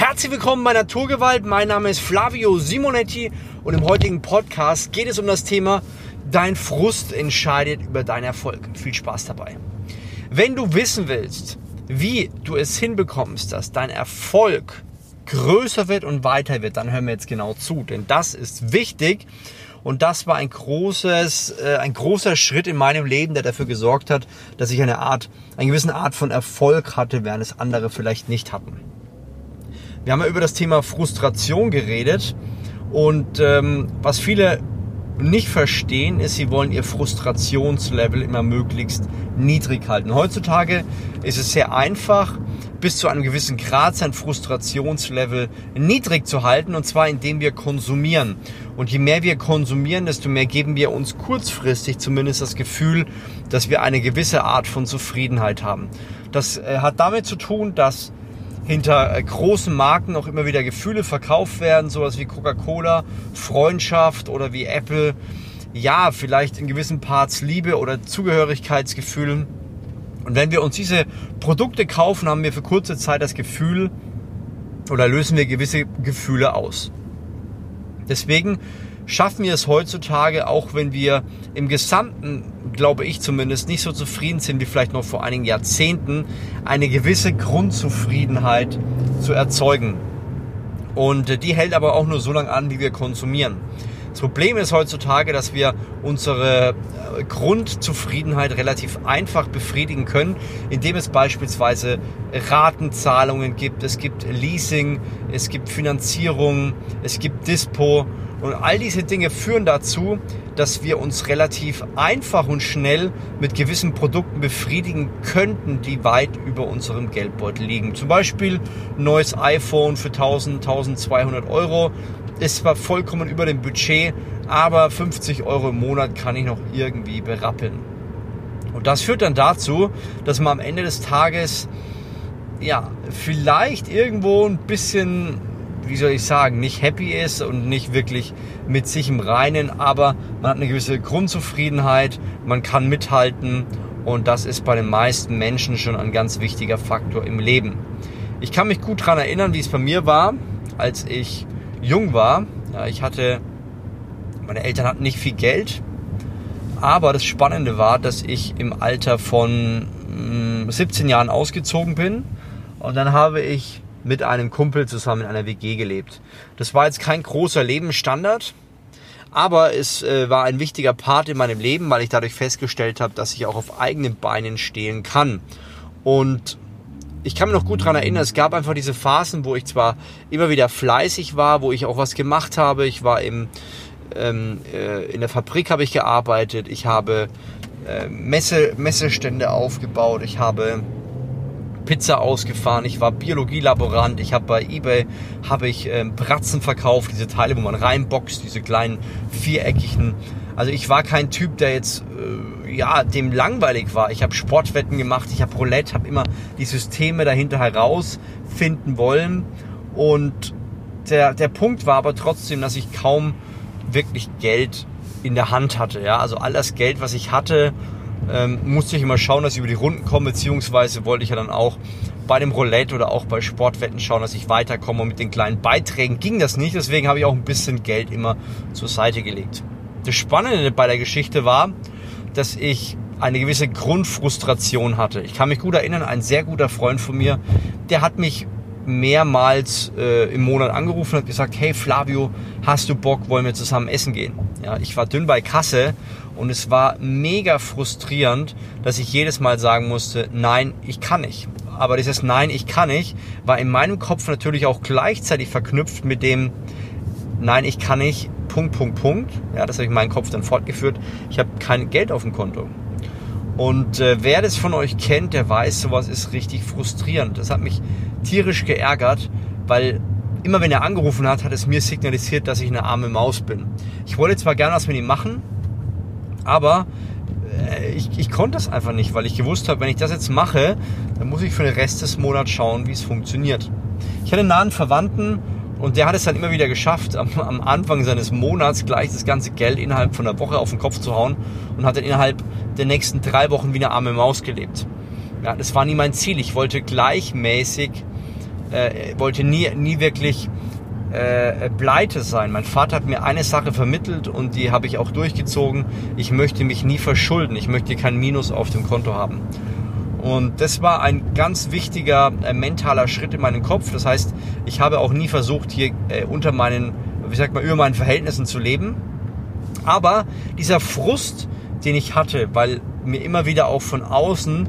Herzlich willkommen bei Naturgewalt. Mein Name ist Flavio Simonetti und im heutigen Podcast geht es um das Thema Dein Frust entscheidet über deinen Erfolg. Viel Spaß dabei. Wenn du wissen willst, wie du es hinbekommst, dass dein Erfolg größer wird und weiter wird, dann hör mir jetzt genau zu, denn das ist wichtig und das war ein großes, äh, ein großer Schritt in meinem Leben, der dafür gesorgt hat, dass ich eine Art, eine gewisse Art von Erfolg hatte, während es andere vielleicht nicht hatten. Wir haben ja über das Thema Frustration geredet und ähm, was viele nicht verstehen, ist, sie wollen ihr Frustrationslevel immer möglichst niedrig halten. Heutzutage ist es sehr einfach, bis zu einem gewissen Grad sein Frustrationslevel niedrig zu halten und zwar indem wir konsumieren. Und je mehr wir konsumieren, desto mehr geben wir uns kurzfristig zumindest das Gefühl, dass wir eine gewisse Art von Zufriedenheit haben. Das äh, hat damit zu tun, dass hinter äh, großen Marken auch immer wieder Gefühle verkauft werden, sowas wie Coca-Cola, Freundschaft oder wie Apple. Ja, vielleicht in gewissen Parts Liebe oder Zugehörigkeitsgefühlen. Und wenn wir uns diese Produkte kaufen, haben wir für kurze Zeit das Gefühl oder lösen wir gewisse Gefühle aus. Deswegen schaffen wir es heutzutage, auch wenn wir im Gesamten, glaube ich zumindest, nicht so zufrieden sind wie vielleicht noch vor einigen Jahrzehnten, eine gewisse Grundzufriedenheit zu erzeugen. Und äh, die hält aber auch nur so lange an, wie wir konsumieren. Das Problem ist heutzutage, dass wir unsere äh, Grundzufriedenheit relativ einfach befriedigen können, indem es beispielsweise Ratenzahlungen gibt, es gibt Leasing, es gibt Finanzierung, es gibt Dispo und all diese Dinge führen dazu, dass wir uns relativ einfach und schnell mit gewissen Produkten befriedigen könnten, die weit über unserem Geldbeutel liegen. Zum Beispiel neues iPhone für 1000, 1200 Euro ist zwar vollkommen über dem Budget, aber 50 Euro im Monat kann ich noch irgendwie berappeln. Und das führt dann dazu, dass man am Ende des Tages ja vielleicht irgendwo ein bisschen, wie soll ich sagen, nicht happy ist und nicht wirklich mit sich im Reinen, aber man hat eine gewisse Grundzufriedenheit, man kann mithalten und das ist bei den meisten Menschen schon ein ganz wichtiger Faktor im Leben. Ich kann mich gut daran erinnern, wie es bei mir war, als ich jung war. Ich hatte, meine Eltern hatten nicht viel Geld, aber das Spannende war, dass ich im Alter von 17 mm, Jahren ausgezogen bin und dann habe ich mit einem Kumpel zusammen in einer WG gelebt. Das war jetzt kein großer Lebensstandard, aber es äh, war ein wichtiger Part in meinem Leben, weil ich dadurch festgestellt habe, dass ich auch auf eigenen Beinen stehen kann. Und ich kann mich noch gut dran erinnern, es gab einfach diese Phasen, wo ich zwar immer wieder fleißig war, wo ich auch was gemacht habe. Ich war im, ähm, äh, in der Fabrik habe ich gearbeitet, ich habe äh, Messe, Messestände aufgebaut, ich habe Pizza ausgefahren, ich war Biologielaborant, ich habe bei eBay habe ich ähm, Bratzen verkauft, diese Teile, wo man reinboxt, diese kleinen viereckigen. Also ich war kein Typ, der jetzt äh, ja, dem langweilig war. Ich habe Sportwetten gemacht, ich habe Roulette, habe immer die Systeme dahinter herausfinden wollen. Und der, der Punkt war aber trotzdem, dass ich kaum wirklich Geld in der Hand hatte. Ja? Also all das Geld, was ich hatte, ähm, musste ich immer schauen, dass ich über die Runden komme, beziehungsweise wollte ich ja dann auch bei dem Roulette oder auch bei Sportwetten schauen, dass ich weiterkomme. Und mit den kleinen Beiträgen ging das nicht, deswegen habe ich auch ein bisschen Geld immer zur Seite gelegt. Das Spannende bei der Geschichte war, dass ich eine gewisse Grundfrustration hatte. Ich kann mich gut erinnern, ein sehr guter Freund von mir, der hat mich mehrmals äh, im Monat angerufen und hat gesagt, hey Flavio, hast du Bock, wollen wir zusammen essen gehen? Ja, ich war dünn bei Kasse und es war mega frustrierend, dass ich jedes Mal sagen musste, nein, ich kann nicht. Aber dieses Nein, ich kann nicht, war in meinem Kopf natürlich auch gleichzeitig verknüpft mit dem Nein, ich kann nicht, Punkt, Punkt, Punkt. Ja, das habe ich in meinem Kopf dann fortgeführt. Ich habe kein Geld auf dem Konto. Und äh, wer das von euch kennt, der weiß, sowas ist richtig frustrierend. Das hat mich tierisch geärgert, weil immer wenn er angerufen hat, hat es mir signalisiert, dass ich eine arme Maus bin. Ich wollte zwar gerne was mit ihm machen, aber äh, ich, ich konnte das einfach nicht, weil ich gewusst habe, wenn ich das jetzt mache, dann muss ich für den Rest des Monats schauen, wie es funktioniert. Ich hatte einen nahen Verwandten, und der hat es dann immer wieder geschafft, am, am, Anfang seines Monats gleich das ganze Geld innerhalb von einer Woche auf den Kopf zu hauen und hat dann innerhalb der nächsten drei Wochen wie eine arme Maus gelebt. Ja, das war nie mein Ziel. Ich wollte gleichmäßig äh, wollte nie, nie wirklich äh, pleite sein. Mein Vater hat mir eine Sache vermittelt und die habe ich auch durchgezogen. Ich möchte mich nie verschulden. Ich möchte kein Minus auf dem Konto haben. Und das war ein ganz wichtiger äh, mentaler Schritt in meinem Kopf. Das heißt, ich habe auch nie versucht, hier äh, unter meinen, wie sagt man, über meinen Verhältnissen zu leben. Aber dieser Frust, den ich hatte, weil mir immer wieder auch von außen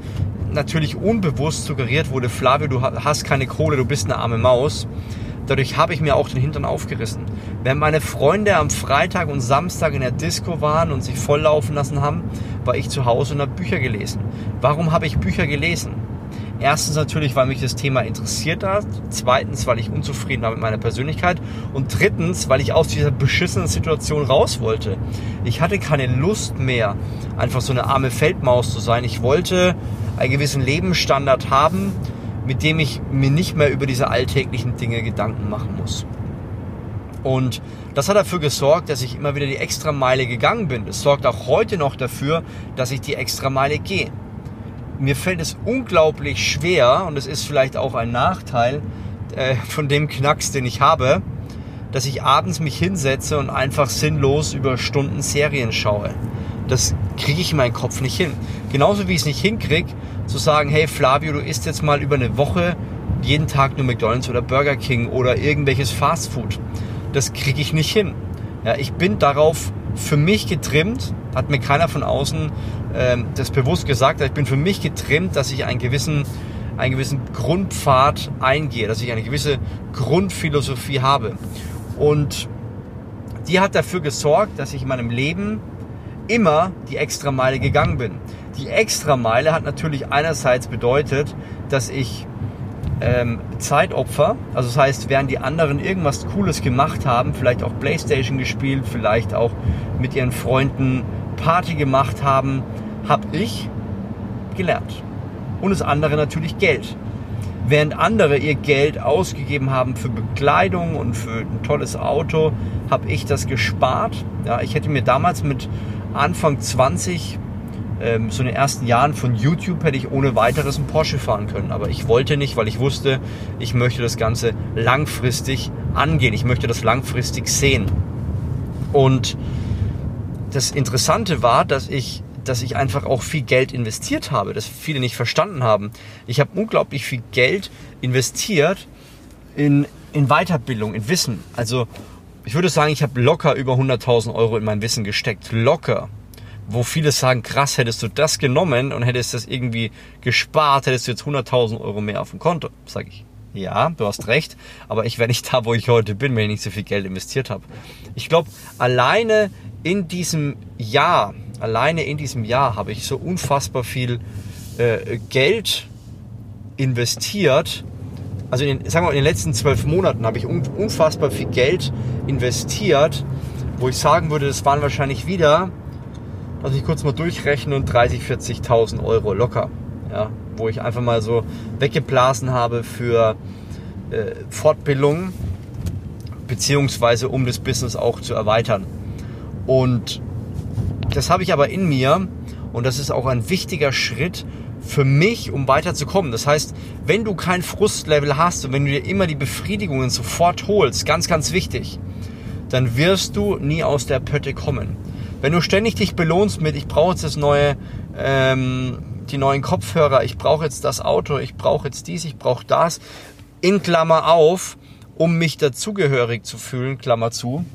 natürlich unbewusst suggeriert wurde, Flavio, du hast keine Kohle, du bist eine arme Maus. Dadurch habe ich mir auch den Hintern aufgerissen. Während meine Freunde am Freitag und Samstag in der Disco waren und sich volllaufen lassen haben, war ich zu Hause und habe Bücher gelesen. Warum habe ich Bücher gelesen? Erstens natürlich, weil mich das Thema interessiert hat. Zweitens, weil ich unzufrieden war mit meiner Persönlichkeit. Und drittens, weil ich aus dieser beschissenen Situation raus wollte. Ich hatte keine Lust mehr, einfach so eine arme Feldmaus zu sein. Ich wollte einen gewissen Lebensstandard haben, mit dem ich mir nicht mehr über diese alltäglichen Dinge Gedanken machen muss. Und das hat dafür gesorgt, dass ich immer wieder die Extrameile gegangen bin. Das sorgt auch heute noch dafür, dass ich die Extrameile gehe. Mir fällt es unglaublich schwer, und es ist vielleicht auch ein Nachteil äh, von dem Knacks, den ich habe, dass ich abends mich hinsetze und einfach sinnlos über Stunden Serien schaue. Das kriege ich in meinen Kopf nicht hin. Genauso wie ich es nicht hinkriege, zu sagen, hey Flavio, du isst jetzt mal über eine Woche jeden Tag nur McDonald's oder Burger King oder irgendwelches Fastfood. Das kriege ich nicht hin. Ja, ich bin darauf für mich getrimmt, hat mir keiner von außen ähm, das bewusst gesagt, ich bin für mich getrimmt, dass ich einen gewissen, einen gewissen Grundpfad eingehe, dass ich eine gewisse Grundphilosophie habe. Und die hat dafür gesorgt, dass ich in meinem Leben immer die Extrameile gegangen bin. Die Extrameile hat natürlich einerseits bedeutet, dass ich ähm, Zeitopfer, also das heißt, während die anderen irgendwas Cooles gemacht haben, vielleicht auch Playstation gespielt, vielleicht auch mit ihren Freunden Party gemacht haben, habe ich gelernt. Und das andere natürlich Geld. Während andere ihr Geld ausgegeben haben für Bekleidung und für ein tolles Auto, habe ich das gespart. Ja, ich hätte mir damals mit Anfang 20, ähm, so in den ersten Jahren von YouTube, hätte ich ohne weiteres einen Porsche fahren können. Aber ich wollte nicht, weil ich wusste, ich möchte das Ganze langfristig angehen. Ich möchte das langfristig sehen. Und das Interessante war, dass ich dass ich einfach auch viel Geld investiert habe, das viele nicht verstanden haben. Ich habe unglaublich viel Geld investiert in, in Weiterbildung, in Wissen. Also ich würde sagen, ich habe locker über 100.000 Euro in mein Wissen gesteckt. Locker. Wo viele sagen, krass, hättest du das genommen und hättest das irgendwie gespart, hättest du jetzt 100.000 Euro mehr auf dem Konto. Sag ich. Ja, du hast recht, aber ich wäre nicht da, wo ich heute bin, wenn ich nicht so viel Geld investiert habe. Ich glaube, alleine in diesem Jahr, alleine in diesem Jahr habe ich so unfassbar viel äh, Geld investiert, also in, sagen wir mal, in den letzten zwölf Monaten habe ich unfassbar viel Geld investiert, wo ich sagen würde, das waren wahrscheinlich wieder, also ich kurz mal durchrechne, 30, 40.000 Euro locker. Ja, wo ich einfach mal so weggeblasen habe für äh, Fortbildung, beziehungsweise um das Business auch zu erweitern. Und das habe ich aber in mir und das ist auch ein wichtiger Schritt, für mich, um weiterzukommen. Das heißt, wenn du kein Frustlevel hast und wenn du dir immer die Befriedigungen sofort holst, ganz, ganz wichtig, dann wirst du nie aus der Pötte kommen. Wenn du ständig dich belohnst mit, ich brauche jetzt das neue, ähm, die neuen Kopfhörer, ich brauche jetzt das Auto, ich brauche jetzt dies, ich brauche das, in Klammer auf, um mich dazugehörig zu fühlen, Klammer zu,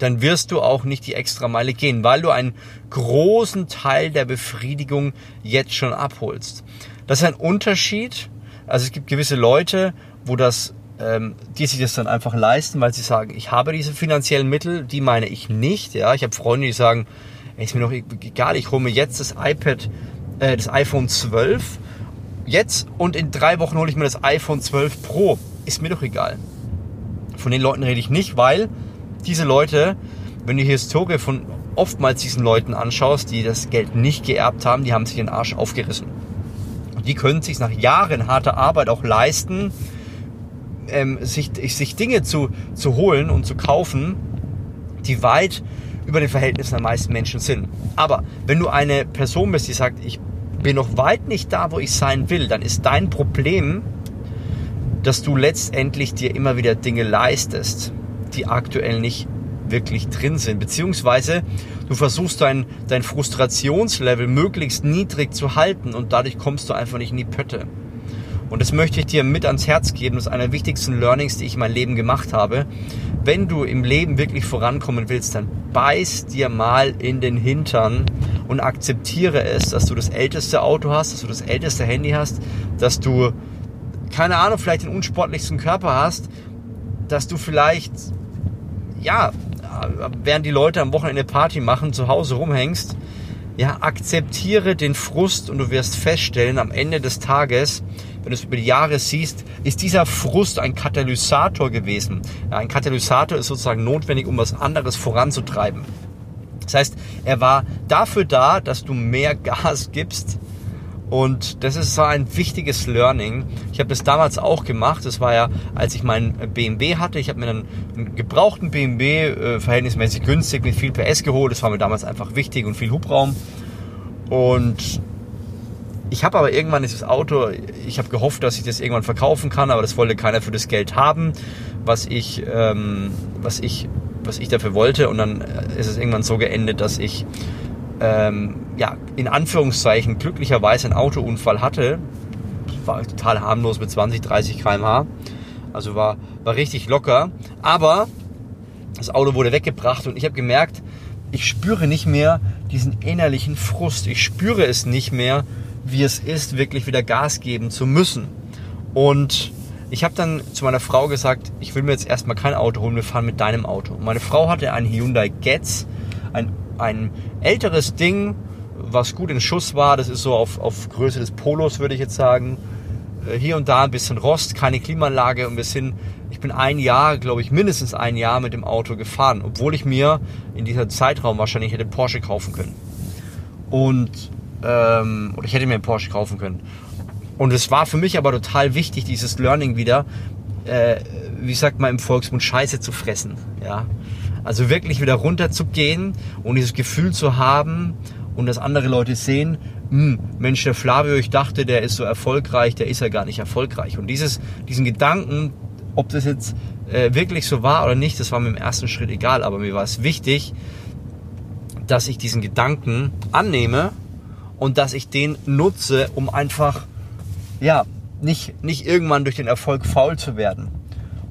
dann wirst du auch nicht die extra Meile gehen, weil du einen großen Teil der Befriedigung jetzt schon abholst. Das ist ein Unterschied. Also es gibt gewisse Leute, wo das, ähm, die sich das dann einfach leisten, weil sie sagen, ich habe diese finanziellen Mittel, die meine ich nicht. Ja, ich habe Freunde, die sagen, ist mir doch egal, ich hole mir jetzt das iPad, äh, das iPhone 12 jetzt und in drei Wochen hole ich mir das iPhone 12 Pro. Ist mir doch egal. Von den Leuten rede ich nicht, weil diese Leute, wenn du die Historie von oftmals diesen Leuten anschaust, die das Geld nicht geerbt haben, die haben sich den Arsch aufgerissen. Und die können sich nach Jahren harter Arbeit auch leisten, ähm, sich, sich Dinge zu, zu holen und zu kaufen, die weit über den Verhältnissen der meisten Menschen sind. Aber wenn du eine Person bist, die sagt, ich bin noch weit nicht da, wo ich sein will, dann ist dein Problem, dass du letztendlich dir immer wieder Dinge leistest, die aktuell nicht wirklich drin sind. Beziehungsweise du versuchst dein, dein Frustrationslevel möglichst niedrig zu halten und dadurch kommst du einfach nicht in die Pötte. Und das möchte ich dir mit ans Herz geben. Das ist einer der wichtigsten Learnings, die ich in meinem Leben gemacht habe. Wenn du im Leben wirklich vorankommen willst, dann beiß dir mal in den Hintern und akzeptiere es, dass du das älteste Auto hast, dass du das älteste Handy hast, dass du, keine Ahnung, vielleicht den unsportlichsten Körper hast, dass du vielleicht, ja, während die Leute am Wochenende Party machen, zu Hause rumhängst. Ja, akzeptiere den Frust und du wirst feststellen, am Ende des Tages, wenn du es über die Jahre siehst, ist dieser Frust ein Katalysator gewesen. Ein Katalysator ist sozusagen notwendig, um was anderes voranzutreiben. Das heißt, er war dafür da, dass du mehr Gas gibst. Und das ist so ein wichtiges Learning. Ich habe das damals auch gemacht. Das war ja, als ich meinen BMW hatte. Ich habe mir einen, einen, gebrauchten BMW äh, verhältnismäßig günstig mit viel PS geholt. Das war mir damals einfach wichtig und viel Hubraum. Und ich habe aber irgendwann dieses Auto, ich habe gehofft, dass ich das irgendwann verkaufen kann, aber das wollte keiner für das Geld haben, was ich, ähm, was ich, was ich dafür wollte. Und dann ist es irgendwann so geendet, dass ich ähm, ja, in Anführungszeichen glücklicherweise einen Autounfall hatte. War total harmlos mit 20, 30 km/h. Also war, war richtig locker. Aber das Auto wurde weggebracht und ich habe gemerkt, ich spüre nicht mehr diesen innerlichen Frust. Ich spüre es nicht mehr, wie es ist, wirklich wieder Gas geben zu müssen. Und ich habe dann zu meiner Frau gesagt, ich will mir jetzt erstmal kein Auto holen, wir fahren mit deinem Auto. meine Frau hatte einen Hyundai Getz, ein, ein älteres Ding, was gut in Schuss war. Das ist so auf, auf Größe des Polos, würde ich jetzt sagen. Äh, hier und da ein bisschen Rost, keine Klimaanlage und wir sind, ich bin ein Jahr, glaube ich, mindestens ein Jahr mit dem Auto gefahren, obwohl ich mir in dieser Zeitraum wahrscheinlich hätte Porsche kaufen können. Und ähm, oder ich hätte mir einen Porsche kaufen können. Und es war für mich aber total wichtig, dieses Learning wieder, äh, wie sagt man im Volksmund, Scheiße zu fressen. Ja? Also wirklich wieder runterzugehen und dieses Gefühl zu haben und dass andere Leute sehen, hm, Mensch, der Flavio, ich dachte, der ist so erfolgreich, der ist ja gar nicht erfolgreich. Und dieses, diesen Gedanken, ob das jetzt äh, wirklich so war oder nicht, das war mir im ersten Schritt egal, aber mir war es wichtig, dass ich diesen Gedanken annehme und dass ich den nutze, um einfach, ja, nicht, nicht irgendwann durch den Erfolg faul zu werden.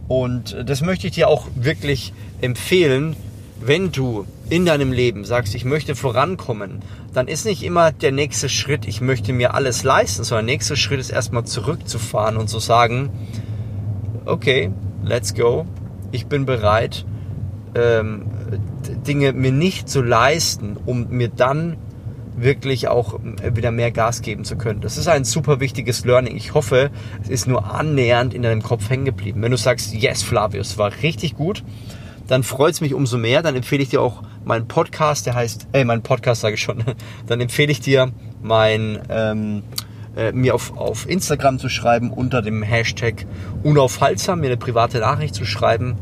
Und das möchte ich dir auch wirklich empfehlen, wenn du in deinem Leben sagst, ich möchte vorankommen, dann ist nicht immer der nächste Schritt, ich möchte mir alles leisten, sondern der nächste Schritt ist erstmal zurückzufahren und zu sagen, okay, let's go, ich bin bereit, ähm, Dinge mir nicht zu leisten, um mir dann wirklich auch äh, wieder mehr Gas geben zu können. Das ist ein super wichtiges Learning. Ich hoffe, es ist nur annähernd in deinem Kopf hängen geblieben. Wenn du sagst, yes, Flavius, war richtig gut, dann freut es mich umso mehr. Dann empfehle ich dir auch meinen Podcast, der heißt, äh, meinen Podcast sage ich schon. Dann empfehle ich dir mein, ähm, äh, mir auf, auf Instagram zu schreiben unter dem Hashtag unaufhaltsam, mir eine private Nachricht zu schreiben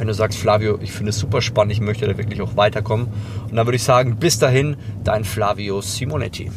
wenn du sagst, Flavio, ich finde es super spannend, ich möchte da wirklich auch weiterkommen. Und dann würde ich sagen, bis dahin, dein Flavio Simonetti.